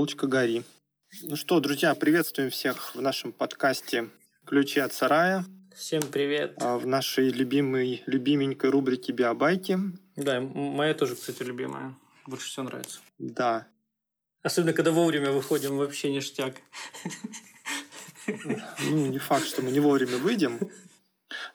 елочка гори. Ну что, друзья, приветствуем всех в нашем подкасте «Ключи от сарая». Всем привет. А, в нашей любимой, любименькой рубрике «Биобайки». Да, моя тоже, кстати, любимая. Больше всего нравится. Да. Особенно, когда вовремя выходим, вообще ништяк. Ну, не факт, что мы не вовремя выйдем.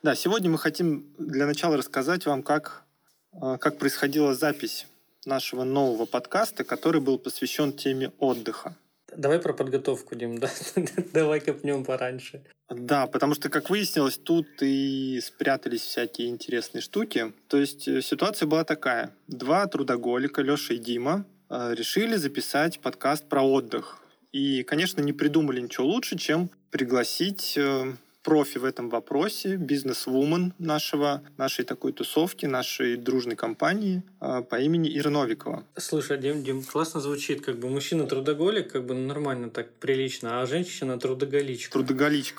Да, сегодня мы хотим для начала рассказать вам, как, а, как происходила запись нашего нового подкаста, который был посвящен теме отдыха. Давай про подготовку, Дим, да? Давай копнем пораньше. Да, потому что, как выяснилось, тут и спрятались всякие интересные штуки. То есть э, ситуация была такая. Два трудоголика, Леша и Дима, э, решили записать подкаст про отдых. И, конечно, не придумали ничего лучше, чем пригласить э, профи в этом вопросе, бизнес-вумен нашего, нашей такой тусовки, нашей дружной компании э, по имени Ира Новикова. Слушай, Дим, Дим, классно звучит, как бы мужчина трудоголик, как бы нормально так прилично, а женщина трудоголичка.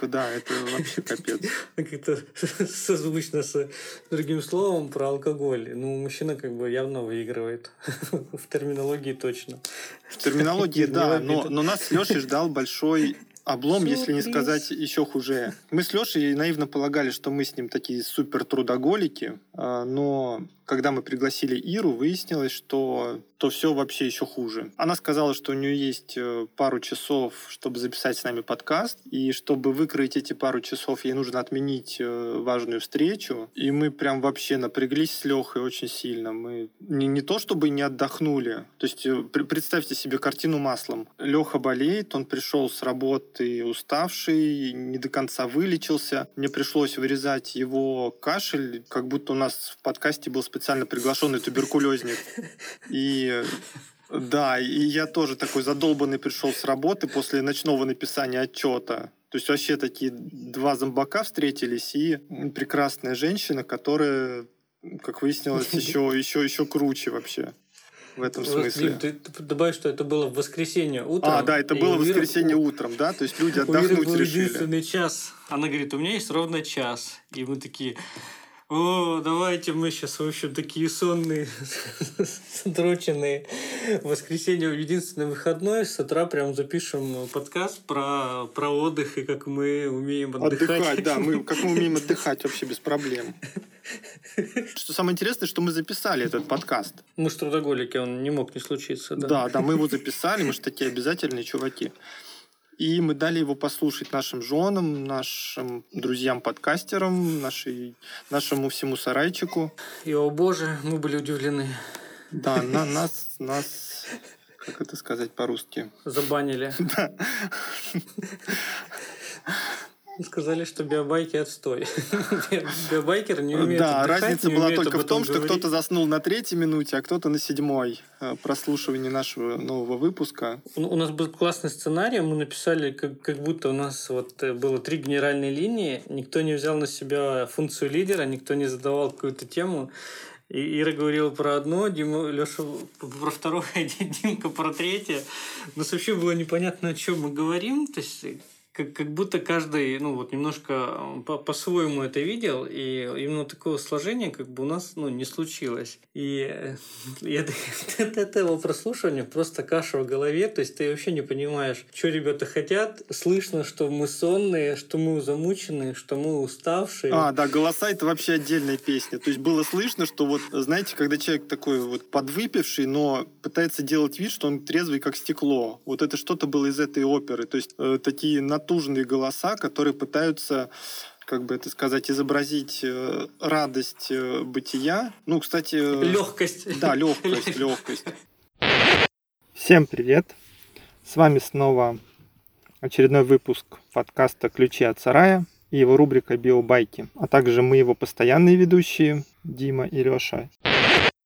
Да, это вообще капец. Как-то созвучно с другим словом про алкоголь. Ну, мужчина как бы явно выигрывает. В терминологии точно. В терминологии, да, но, нас с Лешей ждал большой облом, Сюрприз. если не сказать еще хуже. Мы с Лешей наивно полагали, что мы с ним такие супер трудоголики, а, но когда мы пригласили Иру, выяснилось, что то все вообще еще хуже. Она сказала, что у нее есть э, пару часов, чтобы записать с нами подкаст, и чтобы выкроить эти пару часов, ей нужно отменить э, важную встречу. И мы прям вообще напряглись с Лехой очень сильно. Мы не, не то чтобы не отдохнули, то есть э, представьте себе картину маслом. Леха болеет, он пришел с работы уставший, не до конца вылечился. Мне пришлось вырезать его кашель, как будто у нас в подкасте был специально приглашенный туберкулезник. И да, и я тоже такой задолбанный пришел с работы после ночного написания отчета. То есть вообще такие два зомбака встретились и прекрасная женщина, которая, как выяснилось, еще, еще, еще круче вообще в этом смысле. Дим, ты добавь, что это было в воскресенье утром. А, да, это было в воскресенье утром, да? То есть люди отдохнуть был решили. единственный час. Она говорит, у меня есть ровно час. И мы такие, о, давайте мы сейчас, в общем, такие сонные, сдроченные. В воскресенье единственный выходной. С утра прям запишем подкаст про, про отдых и как мы умеем отдыхать. Отдыхать, да. Мы, как мы умеем отдыхать вообще без проблем. Что самое интересное, что мы записали этот подкаст. Мы же трудоголики, он не мог не случиться. Да, да, да мы его записали, мы же такие обязательные чуваки. И мы дали его послушать нашим женам, нашим друзьям-подкастерам, нашей, нашему всему сарайчику. И, о боже, мы были удивлены. Да, на, нас, нас, как это сказать по-русски? Забанили. Да. Сказали, что биобайки отстой. Биобайкер не умеет Да, разница была только в том, что кто-то заснул на третьей минуте, а кто-то на седьмой э, прослушивании нашего нового выпуска. У нас был классный сценарий, мы написали, как, как будто у нас вот э, было три генеральные линии, никто не взял на себя функцию лидера, никто не задавал какую-то тему. И Ира говорила про одно, Дима, Леша про второе, Димка про третье. У нас вообще было непонятно, о чем мы говорим. То есть как, как будто каждый, ну вот немножко по- по-своему это видел, и именно такого сложения как бы у нас ну, не случилось. И я от этого прослушивания просто каша в голове, то есть ты вообще не понимаешь, что ребята хотят. Слышно, что мы сонные, что мы замученные, что мы уставшие. А, да, голоса это вообще отдельная песня. То есть было слышно, что вот, знаете, когда человек такой вот подвыпивший, но пытается делать вид, что он трезвый, как стекло. Вот это что-то было из этой оперы. То есть э, такие натужные голоса, которые пытаются как бы это сказать, изобразить э, радость э, бытия. Ну, кстати... э, Легкость. Да, легкость, легкость. Всем привет! С вами снова очередной выпуск подкаста «Ключи от сарая» и его рубрика «Биобайки», а также мы его постоянные ведущие Дима и Леша.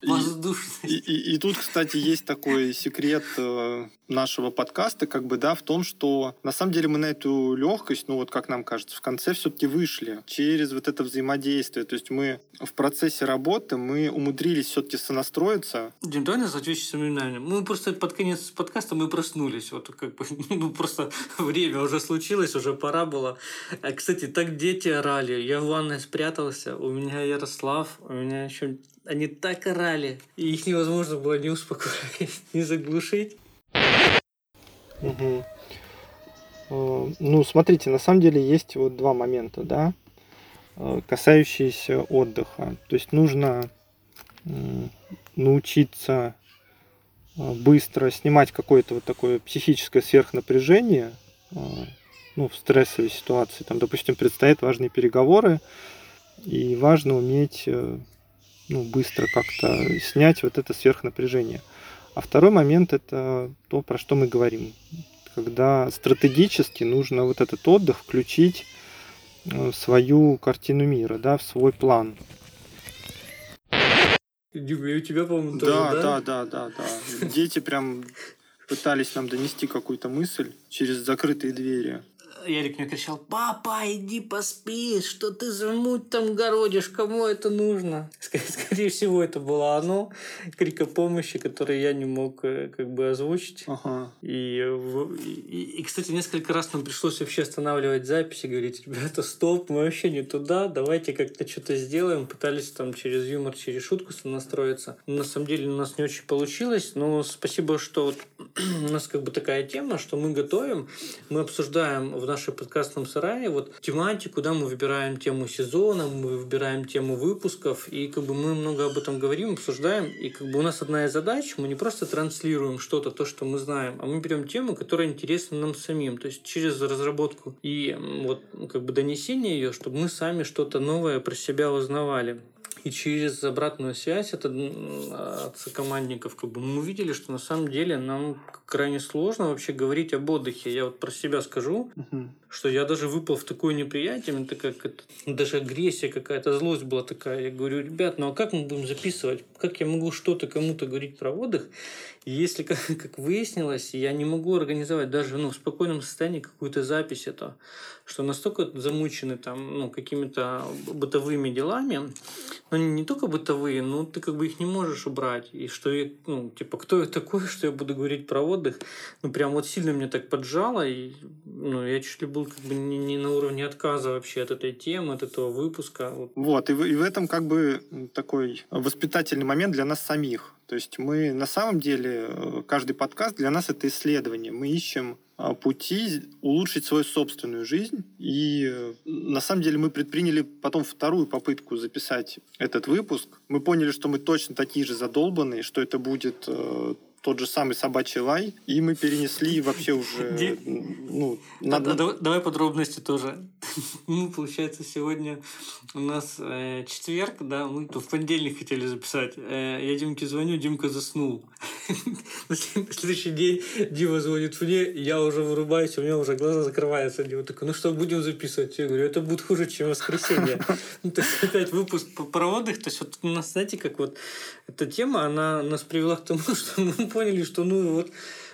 И, Воздушность. и, и- и тут, кстати, есть такой секрет э, нашего подкаста, как бы, да, в том, что на самом деле мы на эту легкость, ну вот как нам кажется, в конце все-таки вышли через вот это взаимодействие. То есть мы в процессе работы мы умудрились все-таки сонастроиться. Дим, давай своими именами. Мы просто под конец подкаста мы проснулись. Вот как бы, ну, просто время уже случилось, уже пора было. А, кстати, так дети орали. Я в ванной спрятался. У меня Ярослав, у меня еще... Они так орали. И их невозможно было не успокоить, не заглушить. Угу. Ну, смотрите, на самом деле есть вот два момента, да, э, касающиеся отдыха. То есть нужно научиться э, быстро снимать какое-то вот такое психическое сверхнапряжение, ну, в стрессовой ситуации. Там, допустим, предстоят важные переговоры, и важно уметь ну, быстро как-то снять вот это сверхнапряжение. А второй момент это то, про что мы говорим. Когда стратегически нужно вот этот отдых включить в свою картину мира, да, в свой план. И у тебя, по-моему, тоже, да? Да, да, да, да. Дети прям пытались нам донести какую-то мысль через закрытые двери. Ярик мне кричал, папа, иди поспи, что ты за муть там городишь, кому это нужно? Скорее всего, это было оно, крика помощи, который я не мог э, как бы озвучить. Ага. И, и, и, кстати, несколько раз нам пришлось вообще останавливать записи, говорить, ребята, стоп, мы вообще не туда, давайте как-то что-то сделаем. Пытались там через юмор, через шутку настроиться. Но на самом деле у нас не очень получилось, но спасибо, что вот у нас как бы такая тема, что мы готовим, мы обсуждаем в нашем подкастном сарае вот тематику, да, мы выбираем тему сезона, мы выбираем тему выпусков, и как бы мы много об этом говорим, обсуждаем, и как бы у нас одна из задач, мы не просто транслируем что-то, то, что мы знаем, а мы берем тему, которая интересна нам самим, то есть через разработку и вот как бы донесение ее, чтобы мы сами что-то новое про себя узнавали. И через обратную связь это от сокомандников как бы мы увидели, что на самом деле нам крайне сложно вообще говорить об отдыхе. Я вот про себя скажу, uh-huh. что я даже выпал в такое неприятие, это как это, даже агрессия какая-то, злость была такая. Я говорю, ребят, ну а как мы будем записывать? Как я могу что-то кому-то говорить про отдых, если, как, как выяснилось, я не могу организовать даже ну, в спокойном состоянии какую-то запись это, что настолько замучены там ну, какими-то бытовыми делами, ну не только бытовые, но ты как бы их не можешь убрать. И что, я, ну, типа, кто я такой, что я буду говорить про отдых? Ну, прям вот сильно меня так поджало, и ну, я чуть ли был как бы не, не на уровне отказа вообще от этой темы, от этого выпуска. Вот, вот и, в, и в этом как бы такой воспитательный момент для нас самих. То есть мы на самом деле, э, каждый подкаст для нас это исследование. Мы ищем а, пути улучшить свою собственную жизнь. И э, на самом деле мы предприняли потом вторую попытку записать этот выпуск. Мы поняли, что мы точно такие же задолбанные, что это будет э, тот же самый собачий лай, и мы перенесли вообще уже... Ну, надо... давай, подробности тоже. Ну, получается, сегодня у нас э, четверг, да, мы в понедельник хотели записать. Э, я Димке звоню, Димка заснул. На следующий день Дима звонит мне, я уже вырубаюсь, у меня уже глаза закрываются. Дима такой, ну что, будем записывать? Я говорю, это будет хуже, чем воскресенье. Ну, то есть опять выпуск про отдых. То есть вот у нас, знаете, как вот эта тема, она нас привела к тому, что мы поняли, что ну вот,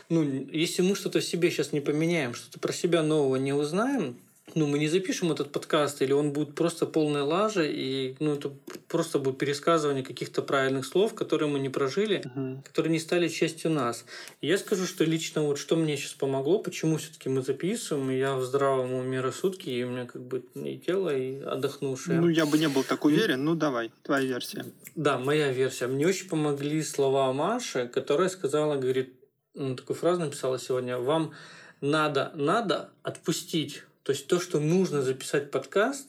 ну, если мы что-то в себе сейчас не поменяем, что-то про себя нового не узнаем, ну, мы не запишем этот подкаст, или он будет просто полной лажи, и ну, это просто будет пересказывание каких-то правильных слов, которые мы не прожили, uh-huh. которые не стали частью нас. И я скажу, что лично вот что мне сейчас помогло, почему все-таки мы записываем, и я в здравом уме рассудке, и у меня как бы и тело, и отдохнувшее. Ну, я бы не был так уверен, ну, давай, твоя версия. Да, моя версия. Мне очень помогли слова Маши, которая сказала, говорит, ну, такую фразу написала сегодня, вам надо, надо отпустить то есть то, что нужно записать подкаст,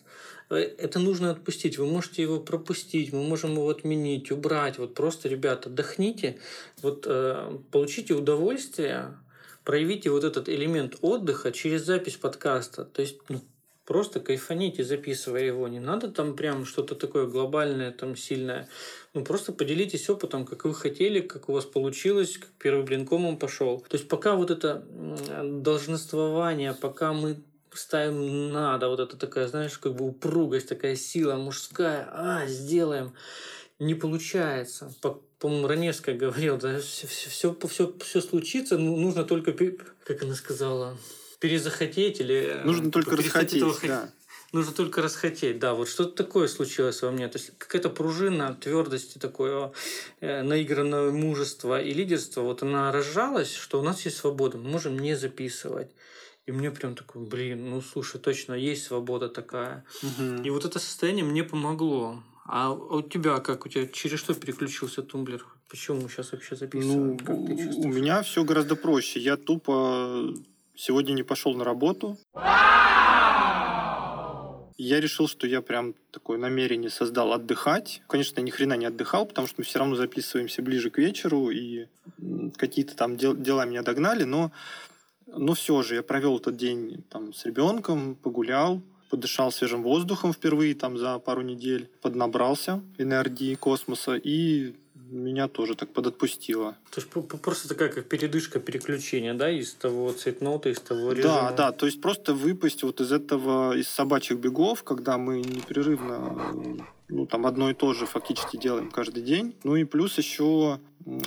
э, это нужно отпустить. Вы можете его пропустить, мы можем его отменить, убрать. Вот просто, ребята, отдохните, вот э, получите удовольствие, проявите вот этот элемент отдыха через запись подкаста. То есть ну, просто кайфаните, записывая его. Не надо там прям что-то такое глобальное, там сильное. Ну, просто поделитесь опытом, как вы хотели, как у вас получилось, как первый блин комом пошел. То есть пока вот это долженствование, пока мы ставим надо, вот это такая, знаешь, как бы упругость, такая сила мужская, а, сделаем. Не получается. По, по-моему, Раневская говорила, да, все, все, все, все случится, ну, нужно только, как она сказала, перезахотеть или... Нужно только расхотеть, этого, да. Нужно только расхотеть, да, вот что-то такое случилось во мне. То есть какая-то пружина твердости, такое э, наигранное мужество и лидерство, вот она разжалась, что у нас есть свобода, мы можем не записывать. И мне прям такой, блин, ну слушай, точно есть свобода такая. Угу. И вот это состояние мне помогло. А у тебя как? У тебя через что переключился тумблер? Почему мы сейчас вообще записываем? Ну, у меня все гораздо проще. Я тупо сегодня не пошел на работу. Я решил, что я прям такое намерение создал отдыхать. Конечно, я ни хрена не отдыхал, потому что мы все равно записываемся ближе к вечеру, и какие-то там дел, дела меня догнали, но, но все же я провел этот день там с ребенком, погулял, подышал свежим воздухом впервые там за пару недель, поднабрался энергии космоса и меня тоже так подотпустило. То есть просто такая как передышка переключения, да, из того цветнота, из того режима? Да, да, то есть просто выпасть вот из этого, из собачьих бегов, когда мы непрерывно ну, там одно и то же фактически делаем каждый день. Ну и плюс еще,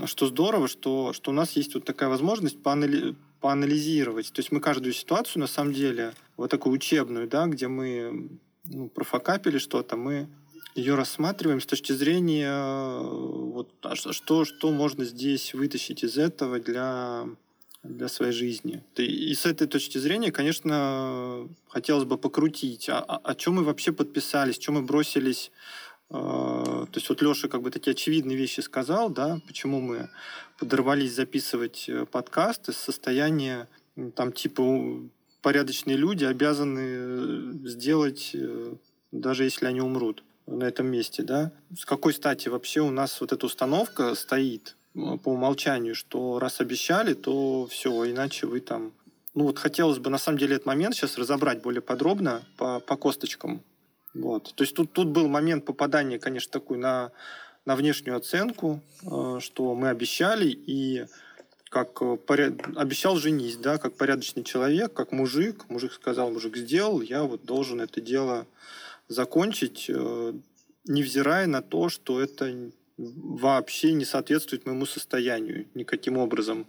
что здорово, что, что у нас есть вот такая возможность поанали поанализировать. То есть мы каждую ситуацию, на самом деле, вот такую учебную, да, где мы ну, профокапили что-то, мы ее рассматриваем с точки зрения вот, а что, что можно здесь вытащить из этого для, для своей жизни. И с этой точки зрения, конечно, хотелось бы покрутить, а, а, о чем мы вообще подписались, чем мы бросились то есть вот Леша как бы такие очевидные вещи сказал, да, почему мы подорвались записывать э, подкаст из состояния там типа порядочные люди обязаны э, сделать, э, даже если они умрут на этом месте, да? С какой стати вообще у нас вот эта установка стоит по умолчанию, что раз обещали, то все, иначе вы там... Ну вот хотелось бы на самом деле этот момент сейчас разобрать более подробно по, по косточкам. Вот. То есть тут, тут был момент попадания, конечно, такой на, на внешнюю оценку, э, что мы обещали, и как э, поряд... обещал женись, да, как порядочный человек, как мужик. Мужик сказал, мужик сделал, я вот должен это дело закончить, э, невзирая на то, что это вообще не соответствует моему состоянию никаким образом.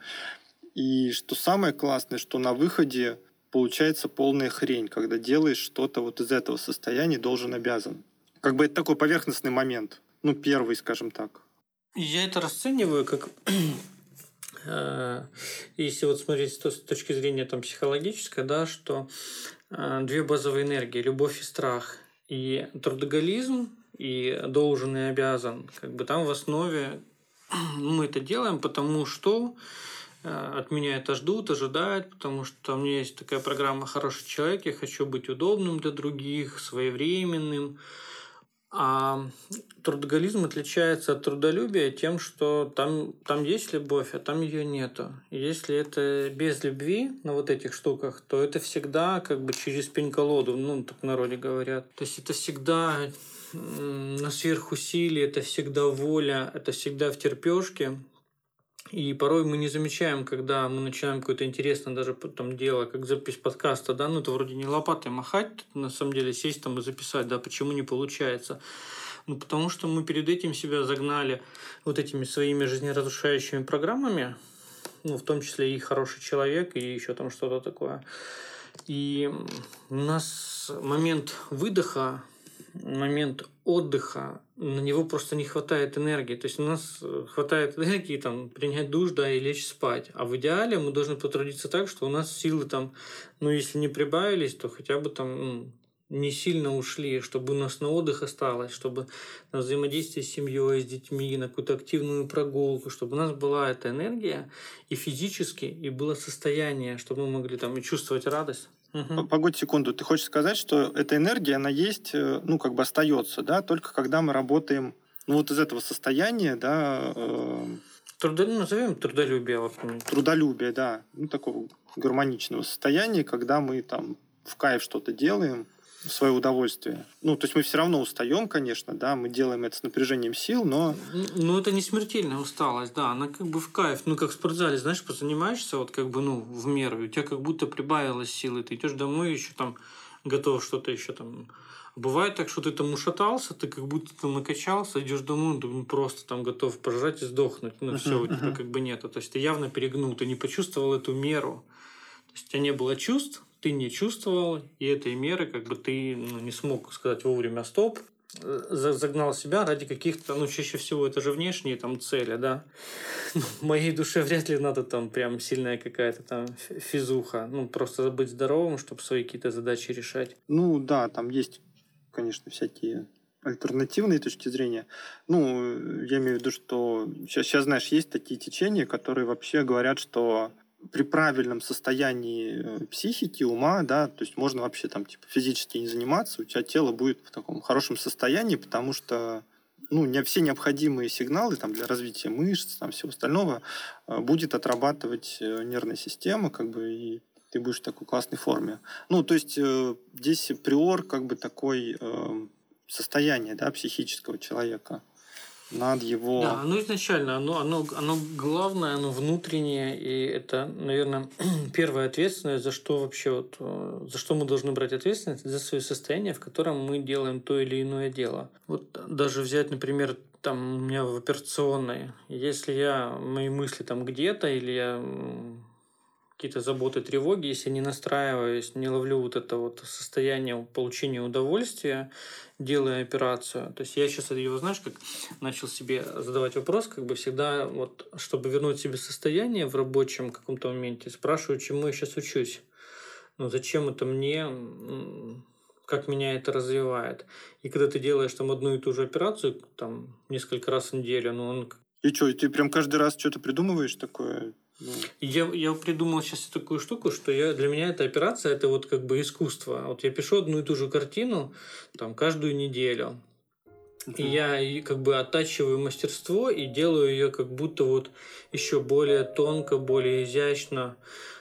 И что самое классное, что на выходе получается полная хрень, когда делаешь что-то вот из этого состояния, должен, обязан. Как бы это такой поверхностный момент. Ну, первый, скажем так. Я это расцениваю как э, если вот смотреть с точки зрения там психологической, да, что э, две базовые энергии, любовь и страх, и трудоголизм, и должен и обязан, как бы там в основе мы это делаем, потому что э, от меня это ждут, ожидают, потому что у меня есть такая программа «Хороший человек», я хочу быть удобным для других, своевременным, а трудоголизм отличается от трудолюбия тем, что там, там есть любовь, а там ее нету. Если это без любви на вот этих штуках, то это всегда как бы через пень-колоду, ну, так в народе говорят. То есть это всегда сверхусилие, это всегда воля, это всегда в терпешке. И порой мы не замечаем, когда мы начинаем какое-то интересное даже там дело, как запись подкаста, да, ну это вроде не лопатой махать, на самом деле сесть там и записать, да, почему не получается. Ну, потому что мы перед этим себя загнали вот этими своими жизнеразрушающими программами, ну, в том числе и хороший человек, и еще там что-то такое. И у нас момент выдоха момент отдыха, на него просто не хватает энергии. То есть у нас э, хватает энергии там, принять душ да, и лечь спать. А в идеале мы должны потрудиться так, что у нас силы там, ну если не прибавились, то хотя бы там ну, не сильно ушли, чтобы у нас на отдых осталось, чтобы на взаимодействие с семьей, с детьми, на какую-то активную прогулку, чтобы у нас была эта энергия и физически, и было состояние, чтобы мы могли там и чувствовать радость. Угу. Погодь секунду, ты хочешь сказать, что эта энергия, она есть, э, ну, как бы остается, да, только когда мы работаем, ну, вот из этого состояния, да... Э... Трудо... Ну, назовем трудолюбие. Вот. Трудолюбие, да. Ну, такого гармоничного состояния, когда мы там в кайф что-то делаем, свое удовольствие. Ну, то есть мы все равно устаем, конечно, да, мы делаем это с напряжением сил, но... Ну, это не смертельная усталость, да, она как бы в кайф. Ну, как в спортзале, знаешь, позанимаешься вот как бы, ну, в меру, у тебя как будто прибавилось силы, ты идешь домой еще там готов что-то еще там... Бывает так, что ты там ушатался, ты как будто там накачался, идешь домой, ну, просто там готов пожрать и сдохнуть. Ну, все, у тебя как бы нету. То есть ты явно перегнул, ты не почувствовал эту меру. То есть у тебя не было чувств, ты не чувствовал, и этой меры как бы ты ну, не смог сказать вовремя стоп, загнал себя ради каких-то, ну, чаще всего это же внешние там цели, да. Моей душе вряд ли надо там прям сильная какая-то там физуха. Ну, просто быть здоровым, чтобы свои какие-то задачи решать. Ну, да, там есть, конечно, всякие альтернативной точки зрения. Ну, я имею в виду, что сейчас, сейчас, знаешь, есть такие течения, которые вообще говорят, что при правильном состоянии э, психики, ума, да, то есть можно вообще там типа физически не заниматься, у тебя тело будет в таком хорошем состоянии, потому что ну, не все необходимые сигналы там, для развития мышц, там, всего остального э, будет отрабатывать э, нервная система, как бы, и ты будешь в такой классной форме. Ну, то есть здесь приор как бы такой э, состояние, да, психического человека над его... Да, оно изначально, оно, оно, оно главное, оно внутреннее, и это, наверное, первая ответственность, за что вообще, вот, э, за что мы должны брать ответственность, за свое состояние, в котором мы делаем то или иное дело. Вот даже взять, например, там у меня в операционной, если я, мои мысли там где-то, или я какие-то заботы, тревоги, если не настраиваюсь, не ловлю вот это вот состояние получения удовольствия, делая операцию. То есть я сейчас его, знаешь, как начал себе задавать вопрос, как бы всегда, вот, чтобы вернуть себе состояние в рабочем каком-то моменте, спрашиваю, чему я сейчас учусь. Ну, зачем это мне, как меня это развивает. И когда ты делаешь там одну и ту же операцию, там, несколько раз в неделю, ну, он... И что, ты прям каждый раз что-то придумываешь такое? Ну. Я, я придумал сейчас такую штуку, что я, для меня эта операция это вот как бы искусство. Вот я пишу одну и ту же картину там каждую неделю. Uh-huh. И я как бы оттачиваю мастерство и делаю ее как будто вот еще более тонко, более изящно.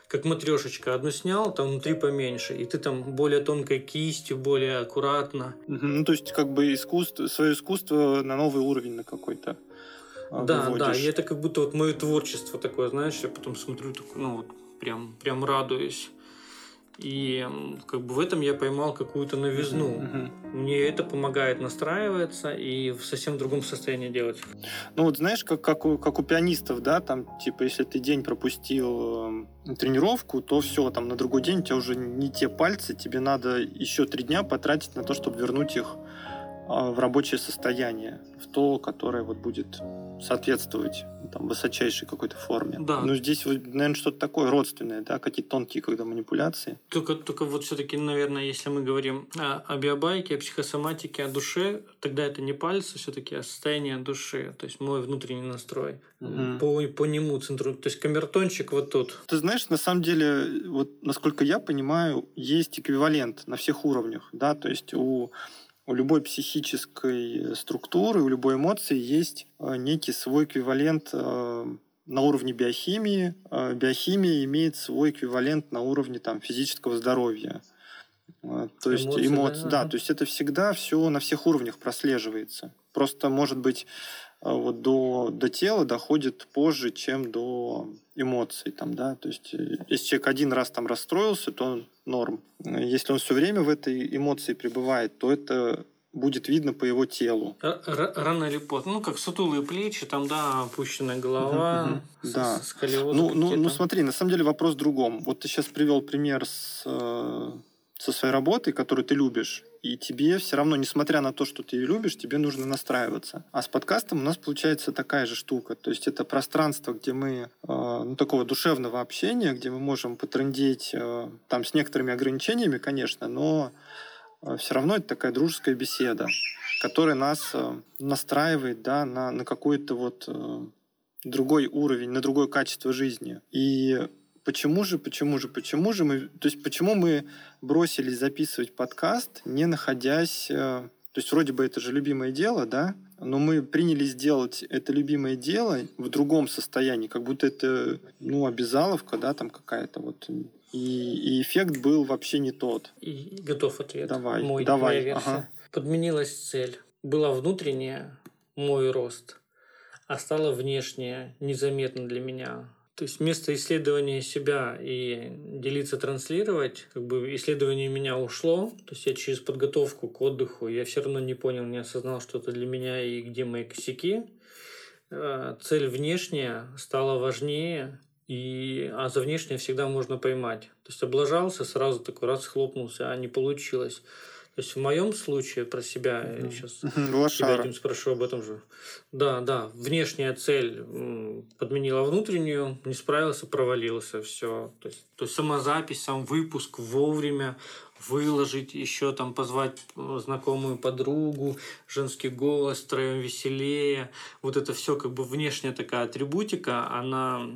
Как матрешечка. Одну снял, там внутри поменьше. И ты там более тонкой кистью, более аккуратно. Uh-huh. Ну, то есть, как бы искусство, свое искусство на новый уровень на какой-то. А, да, выводишь. да, и это как будто вот мое творчество такое, знаешь, я потом смотрю, ну вот прям, прям радуюсь. И как бы в этом я поймал какую-то новизну. Uh-huh. Мне это помогает настраиваться и в совсем другом состоянии делать. Ну вот знаешь, как, как, у, как у пианистов, да, там типа если ты день пропустил э, тренировку, то все, там на другой день у тебя уже не те пальцы, тебе надо еще три дня потратить на то, чтобы вернуть их а, в рабочее состояние, в то, которое вот будет соответствовать там, высочайшей какой-то форме. Да. Ну, здесь, наверное, что-то такое родственное, да, какие-то тонкие когда манипуляции. Только, только вот все-таки, наверное, если мы говорим о, о биобайке, о психосоматике, о душе, тогда это не пальцы все-таки, а состояние души, то есть мой внутренний настрой. Угу. По, по нему центру, то есть камертончик вот тут. Ты знаешь, на самом деле, вот насколько я понимаю, есть эквивалент на всех уровнях, да, то есть у у любой психической структуры, у любой эмоции есть э, некий свой эквивалент э, на уровне биохимии. Э, биохимия имеет свой эквивалент на уровне там, физического здоровья. То есть эмоции, эмоции, да, да, то есть это всегда все на всех уровнях прослеживается. Просто, может быть, вот до, до тела доходит позже, чем до эмоций. Там, да? То есть, если человек один раз там расстроился, то он норм. Если он все время в этой эмоции пребывает, то это будет видно по его телу. Рано или поздно. Ну, как сутулые плечи, там, да, опущенная голова, с, да. с ну, ну, ну, смотри, на самом деле вопрос в другом. Вот ты сейчас привел пример с, э, со своей работой, которую ты любишь и тебе все равно, несмотря на то, что ты ее любишь, тебе нужно настраиваться. А с подкастом у нас получается такая же штука. То есть это пространство, где мы, э, ну, такого душевного общения, где мы можем потрындеть, э, там, с некоторыми ограничениями, конечно, но э, все равно это такая дружеская беседа, которая нас э, настраивает, да, на, на какой-то вот э, другой уровень, на другое качество жизни. И почему же, почему же, почему же мы, то есть почему мы бросились записывать подкаст, не находясь, э, то есть вроде бы это же любимое дело, да, но мы приняли сделать это любимое дело в другом состоянии, как будто это, ну, обязаловка, да, там какая-то вот. И, и эффект был вообще не тот. И готов ответ. Давай, мой, давай. Моя ага. Подменилась цель. Была внутренняя, мой рост, а стала внешняя, незаметно для меня то есть вместо исследования себя и делиться, транслировать, как бы исследование меня ушло. То есть я через подготовку к отдыху, я все равно не понял, не осознал, что это для меня и где мои косяки. А, цель внешняя стала важнее, и, а за внешнее всегда можно поймать. То есть облажался, сразу такой раз хлопнулся, а не получилось. То есть в моем случае про себя, я сейчас тебя этим спрошу об этом же. Да, да, внешняя цель подменила внутреннюю, не справился, провалился, все. То есть, то есть сама запись, сам выпуск вовремя выложить, еще там позвать э, знакомую подругу, женский голос, втроем веселее. Вот это все как бы внешняя такая атрибутика, она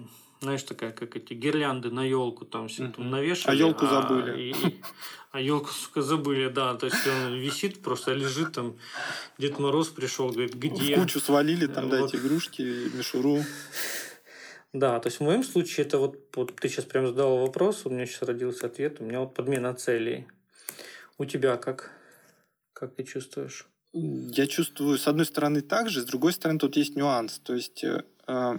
знаешь, такая, как эти гирлянды на елку там все там навешали. А елку забыли. И, а елку, сука, забыли, да. То есть он висит, просто лежит там. Дед Мороз пришел, говорит, где? В кучу свалили там, да, эти игрушки, мишуру. Да, то есть в моем случае это вот, вот ты сейчас прям задал вопрос, у меня сейчас родился ответ, у меня вот подмена целей. У тебя как? Как ты чувствуешь? Я чувствую, с одной стороны, так же, с другой стороны, тут есть нюанс. То есть э, э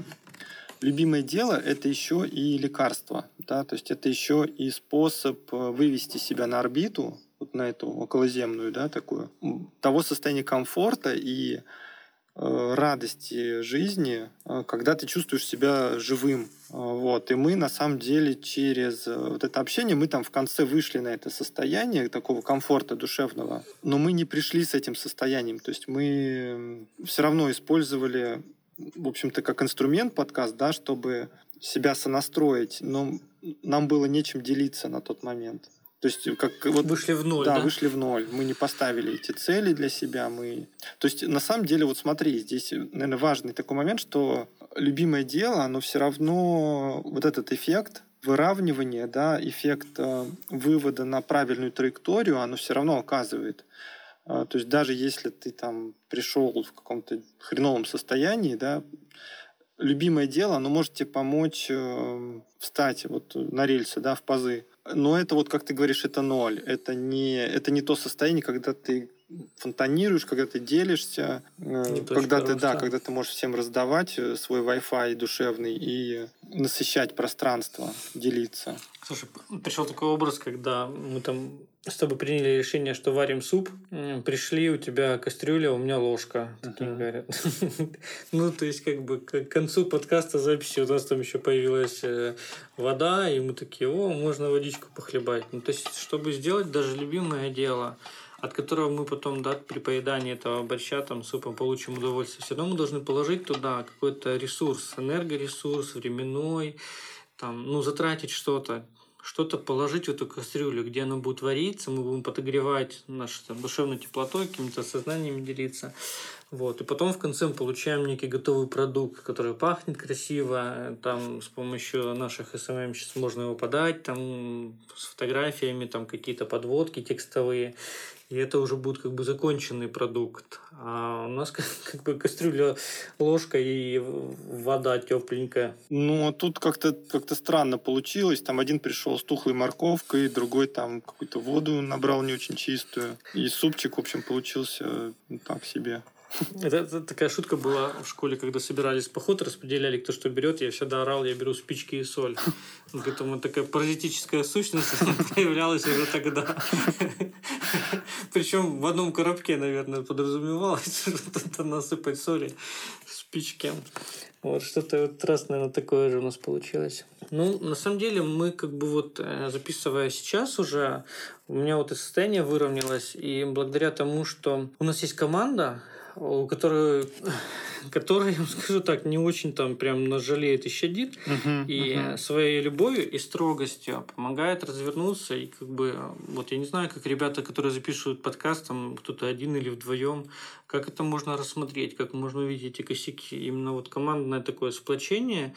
любимое дело – это еще и лекарство. Да? То есть это еще и способ э, вывести себя на орбиту, вот на эту околоземную, да, такую, того состояния комфорта и э, радости жизни, э, когда ты чувствуешь себя живым. Вот. И мы, на самом деле, через вот это общение, мы там в конце вышли на это состояние такого комфорта душевного, но мы не пришли с этим состоянием. То есть мы все равно использовали в общем-то, как инструмент подкаст, да, чтобы себя сонастроить, но нам было нечем делиться на тот момент. То есть как вот вышли в ноль, да, да, вышли в ноль. Мы не поставили эти цели для себя, мы. То есть на самом деле вот смотри, здесь наверное важный такой момент, что любимое дело, оно все равно вот этот эффект выравнивания, да, эффект э, вывода на правильную траекторию, оно все равно оказывает. А, то есть даже если ты там пришел в каком-то хреновом состоянии, да, любимое дело, оно может тебе помочь э, встать вот на рельсы, да, в пазы. Но это вот, как ты говоришь, это ноль. Это не, это не то состояние, когда ты фонтанируешь, когда ты делишься, э, когда ты, да, когда ты можешь всем раздавать э, свой Wi-Fi душевный и насыщать пространство, делиться. Слушай, пришел такой образ, когда мы там с тобой приняли решение, что варим суп, пришли, у тебя кастрюля, у меня ложка, такие uh-huh. говорят. ну, то есть, как бы, к концу подкаста записи у нас там еще появилась э, вода, и мы такие, о, можно водичку похлебать. Ну, то есть, чтобы сделать даже любимое дело, от которого мы потом, да, при поедании этого борща, там, супа получим удовольствие, все равно мы должны положить туда какой-то ресурс, энергоресурс, временной, там, ну, затратить что-то, что-то положить в эту кастрюлю, где оно будет вариться, мы будем подогревать нашу там, душевную теплотой, какими-то сознаниями делиться. Вот. И потом в конце мы получаем некий готовый продукт, который пахнет красиво. Там с помощью наших SMM сейчас можно его подать, там с фотографиями, там какие-то подводки текстовые и это уже будет как бы законченный продукт. А у нас как, как бы кастрюля, ложка и вода тепленькая. Ну, а тут как-то как странно получилось. Там один пришел с тухлой морковкой, другой там какую-то воду набрал не очень чистую. И супчик, в общем, получился ну, так себе. Это, это такая шутка была в школе, когда собирались поход, распределяли, кто что берет. Я всегда орал, я беру спички и соль. Поэтому такая паразитическая сущность появлялась уже тогда. Причем в одном коробке, наверное, подразумевалось что-то насыпать соли, спички. Вот что-то вот раз, наверное, такое же у нас получилось. Ну, на самом деле, мы как бы вот э, записывая сейчас уже, у меня вот и состояние выровнялось, и благодаря тому, что у нас есть команда, у которой, которая, я вам скажу так, не очень там прям нажалеет и щадит, uh-huh, и uh-huh. своей любовью и строгостью помогает развернуться, и как бы, вот я не знаю, как ребята, которые записывают подкаст, там кто-то один или вдвоем, как это можно рассмотреть, как можно увидеть эти косяки, именно вот командное такое сплочение,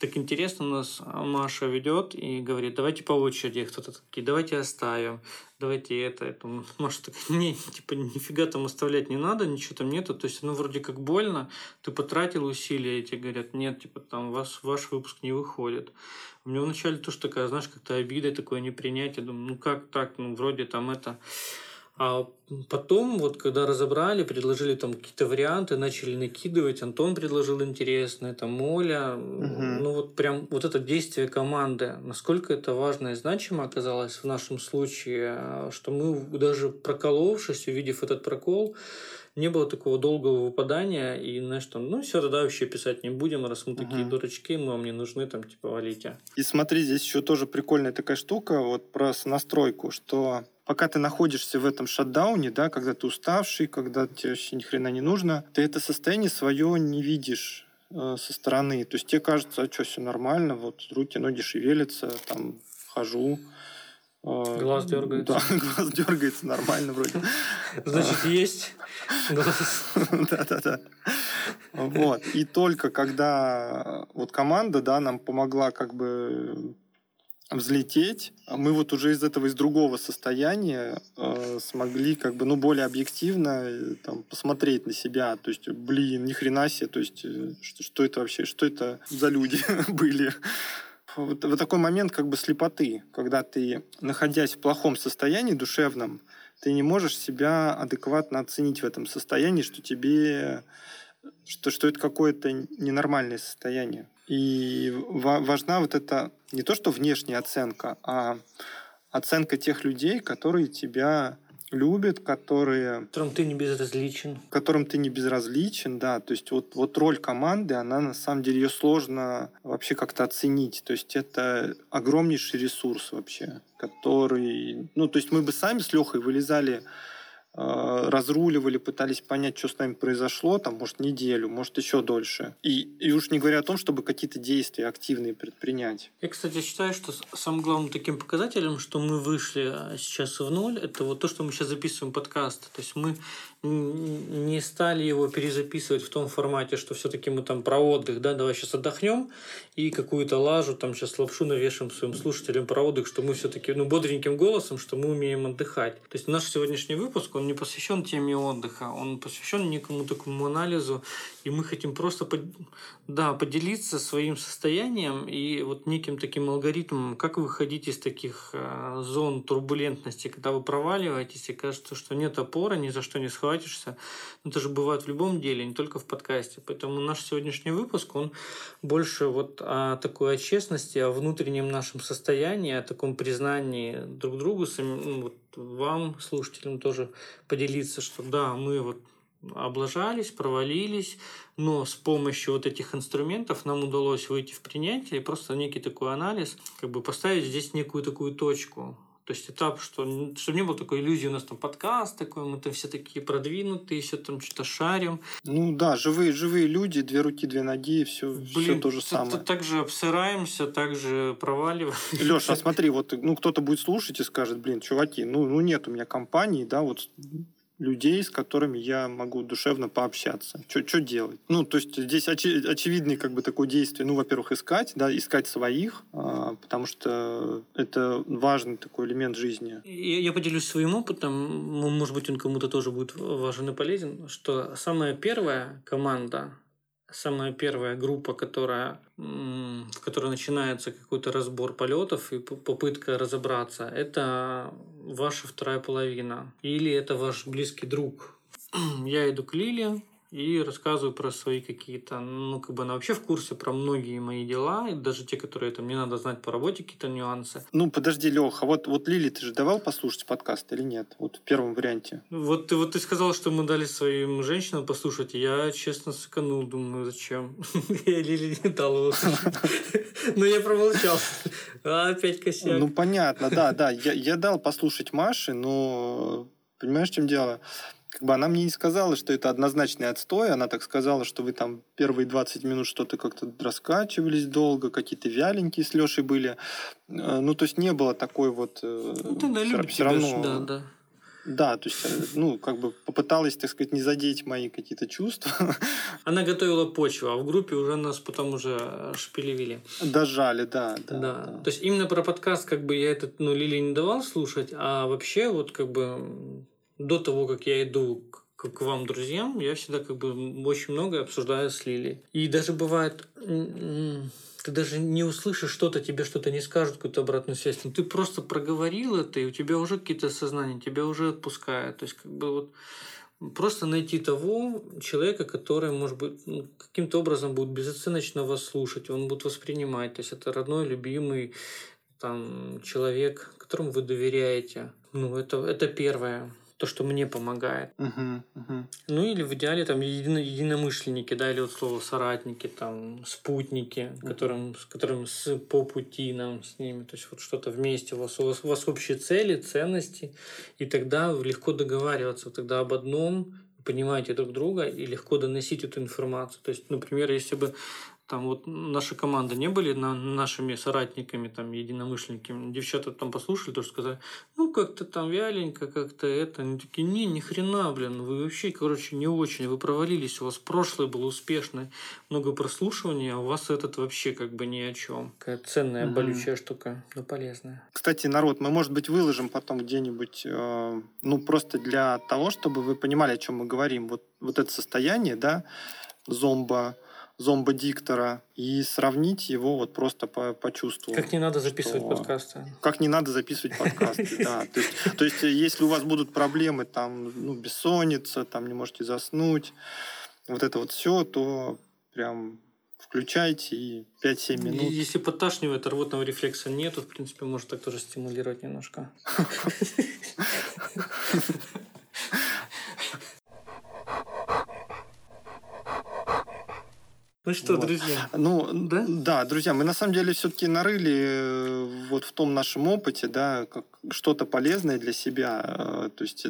так интересно нас Маша ведет и говорит, давайте по очереди, кто-то такие, давайте оставим, давайте это, это. Маша такая, не, типа, нифига там оставлять не надо, ничего там нету, то есть, ну, вроде как больно, ты потратил усилия, и тебе говорят, нет, типа, там, вас, ваш выпуск не выходит. У меня вначале тоже такая, знаешь, как-то обида, такое непринятие, думаю, ну, как так, ну, вроде там это... А потом, вот когда разобрали, предложили там какие-то варианты, начали накидывать, Антон предложил интересное, там Оля, угу. ну вот прям вот это действие команды, насколько это важно и значимо оказалось в нашем случае, а, что мы даже проколовшись, увидев этот прокол, не было такого долгого выпадания, и, знаешь, там, ну, все, тогда вообще писать не будем, раз мы угу. такие дурачки, мы вам не нужны, там, типа, валите. И смотри, здесь еще тоже прикольная такая штука, вот про настройку, что пока ты находишься в этом шатдауне, да, когда ты уставший, когда тебе вообще ни хрена не нужно, ты это состояние свое не видишь э, со стороны. То есть тебе кажется, а что, все нормально, вот руки, ноги шевелятся, там хожу. Э, глаз дергается. Да, глаз дергается нормально вроде. Значит, есть глаз. Да-да-да. Вот. И только когда вот команда, да, нам помогла как бы взлететь, а мы вот уже из этого, из другого состояния э, смогли как бы, ну, более объективно э, там, посмотреть на себя. То есть, блин, ни хрена себе, то есть, э, что, что это вообще, что это за люди были? Вот, вот такой момент как бы слепоты, когда ты, находясь в плохом состоянии душевном, ты не можешь себя адекватно оценить в этом состоянии, что тебе что, что это какое-то ненормальное состояние. И важна вот эта не то что внешняя оценка, а оценка тех людей, которые тебя любят, которые... Которым ты не безразличен. Которым ты не безразличен, да. То есть вот, вот роль команды, она на самом деле ее сложно вообще как-то оценить. То есть это огромнейший ресурс вообще, который... Ну, то есть мы бы сами с Лехой вылезали разруливали, пытались понять, что с нами произошло, там, может, неделю, может, еще дольше. И, и уж не говоря о том, чтобы какие-то действия активные предпринять. Я, кстати, считаю, что самым главным таким показателем, что мы вышли а, сейчас в ноль, это вот то, что мы сейчас записываем подкаст. То есть мы не стали его перезаписывать в том формате, что все-таки мы там про отдых, да, давай сейчас отдохнем и какую-то лажу, там сейчас лапшу навешаем своим слушателям про отдых, что мы все-таки, ну, бодреньким голосом, что мы умеем отдыхать. То есть наш сегодняшний выпуск, он не посвящен теме отдыха, он посвящен некому такому анализу, и мы хотим просто, да, поделиться своим состоянием и вот неким таким алгоритмом, как выходить из таких э, зон турбулентности, когда вы проваливаетесь и кажется, что нет опоры, ни за что не схватываете, схватишься. Но это же бывает в любом деле, не только в подкасте. Поэтому наш сегодняшний выпуск, он больше вот о такой о честности, о внутреннем нашем состоянии, о таком признании друг другу, самим, ну, вот вам, слушателям, тоже поделиться, что да, мы вот облажались, провалились, но с помощью вот этих инструментов нам удалось выйти в принятие просто некий такой анализ, как бы поставить здесь некую такую точку, то есть этап, что, чтобы не было такой иллюзии, у нас там подкаст такой, мы там все такие продвинутые, все там что-то шарим. Ну да, живые, живые люди, две руки, две ноги, все, Блин, все то же самое. Так же обсираемся, так же проваливаемся. Леша, смотри, вот ну кто-то будет слушать и скажет, блин, чуваки, ну, ну нет у меня компании, да, вот людей, с которыми я могу душевно пообщаться. Что делать? Ну, то есть здесь очи- очевидный как бы такое действие. Ну, во-первых, искать, да, искать своих, а, потому что это важный такой элемент жизни. Я, я поделюсь своим опытом, может быть, он кому-то тоже будет важен и полезен, что самая первая команда, самая первая группа, которая, в которой начинается какой-то разбор полетов и попытка разобраться, это ваша вторая половина. Или это ваш близкий друг. Я иду к Лиле, и рассказываю про свои какие-то, ну, как бы она вообще в курсе про многие мои дела, и даже те, которые там не надо знать по работе, какие-то нюансы. Ну, подожди, Леха, вот, вот Лили, ты же давал послушать подкаст или нет? Вот в первом варианте. Вот ты, вот ты сказал, что мы дали своим женщинам послушать, я, честно, сэканул, думаю, зачем? Я Лили не дал его Но я промолчал. А, опять косяк. Ну, понятно, да, да. Я дал послушать Маше, но понимаешь, в чем дело? Как бы она мне не сказала, что это однозначный отстой. Она так сказала, что вы там первые 20 минут что-то как-то раскачивались долго, какие-то вяленькие с Лешей были. Э, ну, то есть не было такой вот... Э, ну, ты, да, все, все равно... Да, да. Да, то есть, э, ну, как бы попыталась, так сказать, не задеть мои какие-то чувства. Она готовила почву, а в группе уже нас потом уже шпилевили. Дожали, да, да, да. да. То есть, именно про подкаст, как бы, я этот, ну, Лили не давал слушать, а вообще, вот, как бы, до того, как я иду к, к вам, друзьям, я всегда как бы очень много обсуждаю с Лилией. И даже бывает, ты даже не услышишь что-то, тебе что-то не скажут, какую-то обратную связь. Но ты просто проговорил это, и у тебя уже какие-то сознания, тебя уже отпускают. То есть, как бы вот просто найти того человека, который, может быть, ну, каким-то образом будет безоценочно вас слушать, он будет воспринимать. То есть это родной, любимый там, человек, которому вы доверяете. Ну, это, это первое то, что мне помогает. Uh-huh, uh-huh. Ну или в идеале там едино, единомышленники, да, или вот слово соратники, там спутники, uh-huh. которым, с которым с, по пути нам с ними, то есть вот что-то вместе, у вас, у вас, у вас общие цели, ценности, и тогда легко договариваться, тогда об одном понимаете друг друга и легко доносить эту информацию. То есть, например, если бы там вот наша команда не были на, нашими соратниками, там, единомышленниками. Девчата там послушали, тоже сказали, ну, как-то там вяленько, как-то это. Они такие, не, ни хрена, блин, вы вообще, короче, не очень, вы провалились, у вас прошлое было успешное, много прослушивания, а у вас этот вообще как бы ни о чем. Какая ценная, угу. болючая штука, но полезная. Кстати, народ, мы, может быть, выложим потом где-нибудь, э, ну, просто для того, чтобы вы понимали, о чем мы говорим. Вот, вот это состояние, да, зомба, зомбодиктора и сравнить его вот просто по, по чувству. Как не надо записывать что... подкасты. Как не надо записывать подкасты, да. То есть, если у вас будут проблемы, там, ну, бессонница, там, не можете заснуть, вот это вот все, то прям включайте и 5-7 минут. Если подташнивает, рвотного рефлекса нету, в принципе, может так тоже стимулировать немножко. Ну что, вот. друзья? Ну, да? да, друзья, мы на самом деле все-таки нарыли э, вот в том нашем опыте, да, как что-то полезное для себя. Э, то есть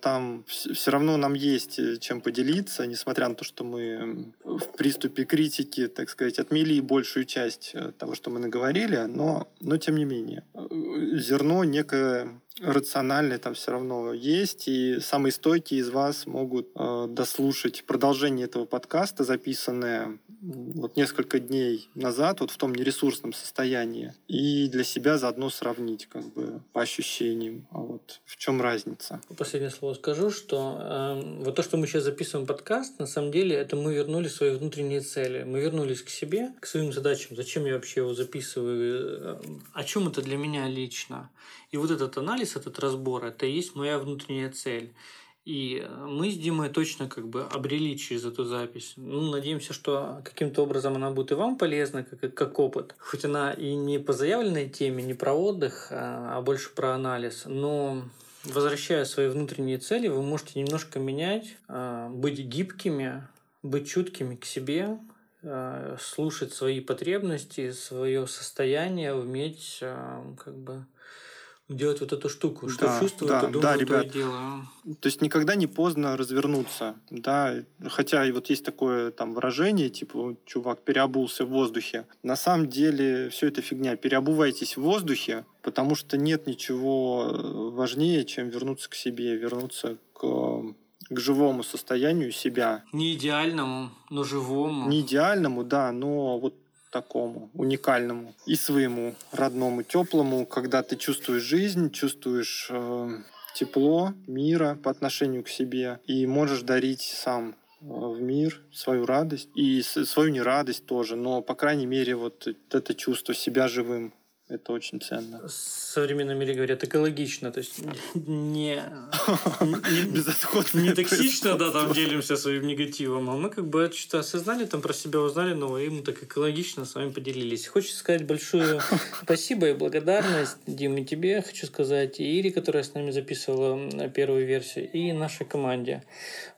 там все равно нам есть э, чем поделиться, несмотря на то, что мы в приступе критики, так сказать, отмели большую часть того, что мы наговорили, но, но тем не менее. Зерно некое рациональное там все равно есть, и самые стойкие из вас могут э, дослушать продолжение этого подкаста, записанное вот несколько дней назад, вот в том нересурсном состоянии, и для себя заодно сравнить как бы по ощущениям, а вот в чем разница. Последнее слово скажу, что э, вот то, что мы сейчас записываем подкаст, на самом деле это мы вернули свои внутренние цели, мы вернулись к себе, к своим задачам, зачем я вообще его записываю, э, о чем это для меня лично. И вот этот анализ, этот разбор, это и есть моя внутренняя цель. И э, мы с Димой точно как бы обрели через эту запись. Ну, надеемся, что каким-то образом она будет и вам полезна, как, как опыт. Хоть она и не по заявленной теме, не про отдых, а, а больше про анализ. Но возвращая свои внутренние цели, вы можете немножко менять, а, быть гибкими, быть чуткими к себе, а, слушать свои потребности, свое состояние, уметь как бы делать вот эту штуку, что да, чувствую, да, то думаю, да, ребят, то и делаю. То есть никогда не поздно развернуться, да, хотя и вот есть такое там выражение, типа, чувак переобулся в воздухе. На самом деле все это фигня. Переобувайтесь в воздухе, потому что нет ничего важнее, чем вернуться к себе, вернуться к к живому состоянию себя. Не идеальному, но живому. Не идеальному, да, но вот такому уникальному и своему родному, теплому, когда ты чувствуешь жизнь, чувствуешь э, тепло мира по отношению к себе и можешь дарить сам э, в мир свою радость и свою нерадость тоже, но по крайней мере вот это чувство себя живым это очень ценно. В современном мире говорят экологично, то есть не, не, не токсично, да, там делимся своим негативом, а мы как бы что-то осознали, там про себя узнали новое, и мы так экологично с вами поделились. Хочется сказать большое спасибо и благодарность, Дим, и тебе хочу сказать, и Ире, которая с нами записывала первую версию, и нашей команде.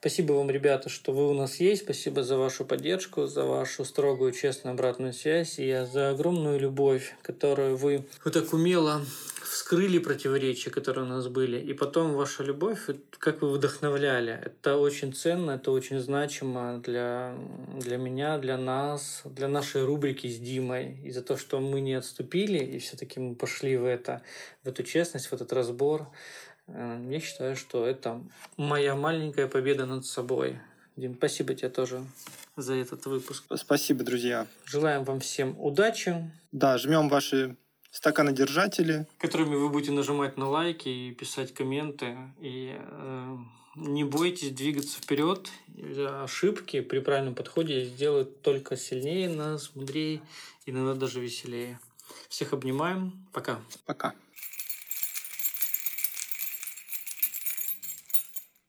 Спасибо вам, ребята, что вы у нас есть, спасибо за вашу поддержку, за вашу строгую, честную обратную связь и за огромную любовь, которую вы, вы так умело вскрыли противоречия, которые у нас были, и потом ваша любовь, как вы вдохновляли. Это очень ценно, это очень значимо для, для меня, для нас, для нашей рубрики с Димой. И за то, что мы не отступили, и все-таки мы пошли в это, в эту честность, в этот разбор. Э, я считаю, что это моя маленькая победа над собой. Дим, спасибо тебе тоже за этот выпуск. Спасибо, друзья. Желаем вам всем удачи. Да, жмем ваши стаканодержатели. Которыми вы будете нажимать на лайки и писать комменты. И э, не бойтесь двигаться вперед. Ошибки при правильном подходе сделают только сильнее нас, мудрее, иногда даже веселее. Всех обнимаем. Пока. Пока.